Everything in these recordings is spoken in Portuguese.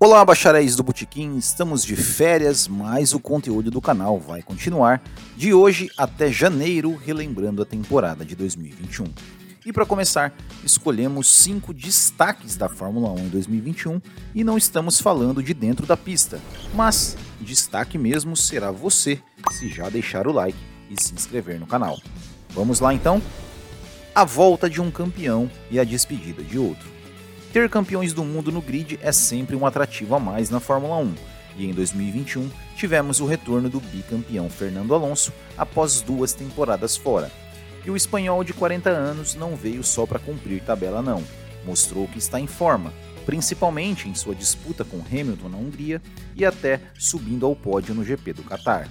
Olá, bacharéis do Botequim, estamos de férias, mas o conteúdo do canal vai continuar de hoje até janeiro, relembrando a temporada de 2021. E para começar, escolhemos cinco destaques da Fórmula 1 em 2021 e não estamos falando de dentro da pista, mas destaque mesmo será você se já deixar o like e se inscrever no canal. Vamos lá então? A volta de um campeão e a despedida de outro. Ter campeões do mundo no grid é sempre um atrativo a mais na Fórmula 1, e em 2021 tivemos o retorno do bicampeão Fernando Alonso após duas temporadas fora. E o espanhol de 40 anos não veio só para cumprir tabela não, mostrou que está em forma, principalmente em sua disputa com Hamilton na Hungria e até subindo ao pódio no GP do Qatar.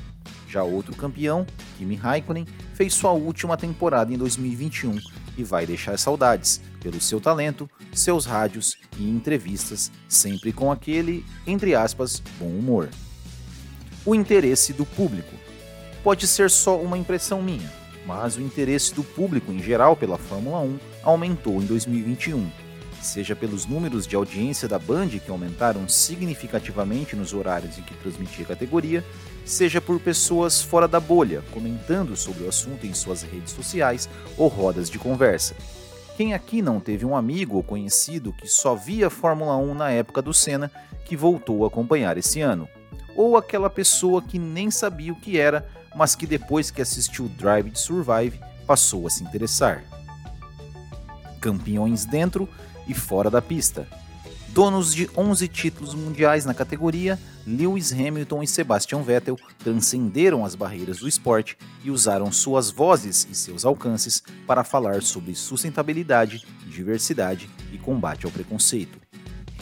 Já outro campeão, Kimi Raikkonen, fez sua última temporada em 2021 e vai deixar saudades pelo seu talento, seus rádios e entrevistas, sempre com aquele, entre aspas, bom humor. O interesse do público. Pode ser só uma impressão minha, mas o interesse do público em geral pela Fórmula 1 aumentou em 2021 seja pelos números de audiência da Band que aumentaram significativamente nos horários em que transmitia a categoria, seja por pessoas fora da bolha comentando sobre o assunto em suas redes sociais ou rodas de conversa. Quem aqui não teve um amigo ou conhecido que só via Fórmula 1 na época do Senna que voltou a acompanhar esse ano? Ou aquela pessoa que nem sabia o que era, mas que depois que assistiu Drive to Survive passou a se interessar? Campeões dentro e fora da pista. Donos de 11 títulos mundiais na categoria, Lewis Hamilton e Sebastian Vettel transcenderam as barreiras do esporte e usaram suas vozes e seus alcances para falar sobre sustentabilidade, diversidade e combate ao preconceito.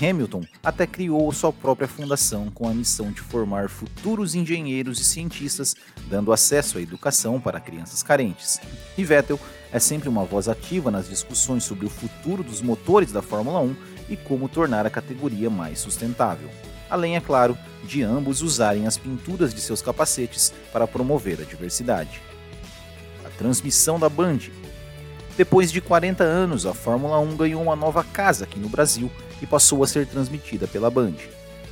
Hamilton até criou sua própria fundação com a missão de formar futuros engenheiros e cientistas, dando acesso à educação para crianças carentes. E Vettel é sempre uma voz ativa nas discussões sobre o futuro dos motores da Fórmula 1 e como tornar a categoria mais sustentável. Além, é claro, de ambos usarem as pinturas de seus capacetes para promover a diversidade. A transmissão da Band. Depois de 40 anos, a Fórmula 1 ganhou uma nova casa aqui no Brasil e passou a ser transmitida pela Band.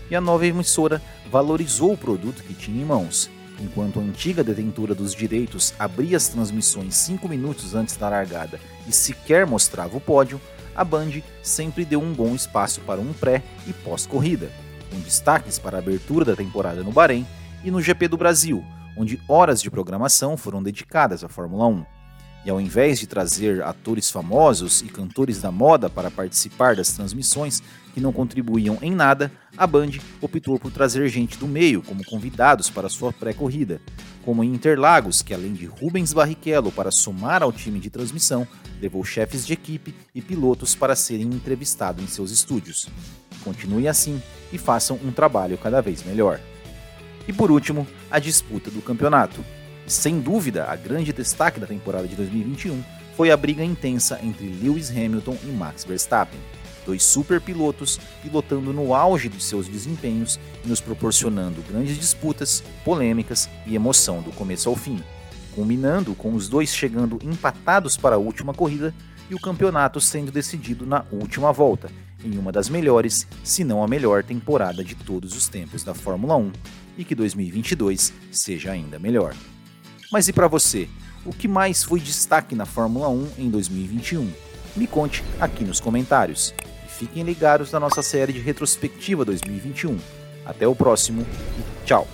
E a nova emissora valorizou o produto que tinha em mãos. Enquanto a antiga detentora dos direitos abria as transmissões cinco minutos antes da largada e sequer mostrava o pódio, a Band sempre deu um bom espaço para um pré e pós-corrida, com destaques para a abertura da temporada no Bahrein e no GP do Brasil, onde horas de programação foram dedicadas à Fórmula 1. E ao invés de trazer atores famosos e cantores da moda para participar das transmissões que não contribuíam em nada, a Band optou por trazer gente do meio como convidados para sua pré-corrida, como em Interlagos, que além de Rubens Barrichello para somar ao time de transmissão, levou chefes de equipe e pilotos para serem entrevistados em seus estúdios. Continue assim e façam um trabalho cada vez melhor. E por último, a disputa do campeonato. Sem dúvida, a grande destaque da temporada de 2021 foi a briga intensa entre Lewis Hamilton e Max Verstappen. Dois super pilotos pilotando no auge de seus desempenhos e nos proporcionando grandes disputas, polêmicas e emoção do começo ao fim, culminando com os dois chegando empatados para a última corrida e o campeonato sendo decidido na última volta, em uma das melhores, se não a melhor temporada de todos os tempos da Fórmula 1, e que 2022 seja ainda melhor. Mas e para você? O que mais foi destaque na Fórmula 1 em 2021? Me conte aqui nos comentários. E fiquem ligados na nossa série de retrospectiva 2021. Até o próximo e tchau!